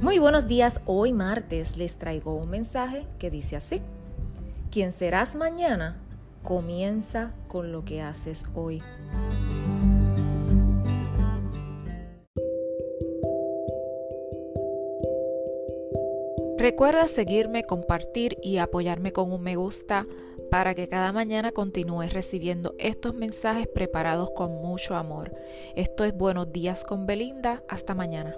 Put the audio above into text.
Muy buenos días, hoy martes les traigo un mensaje que dice así. Quien serás mañana, comienza con lo que haces hoy. Recuerda seguirme, compartir y apoyarme con un me gusta para que cada mañana continúes recibiendo estos mensajes preparados con mucho amor. Esto es Buenos días con Belinda. Hasta mañana.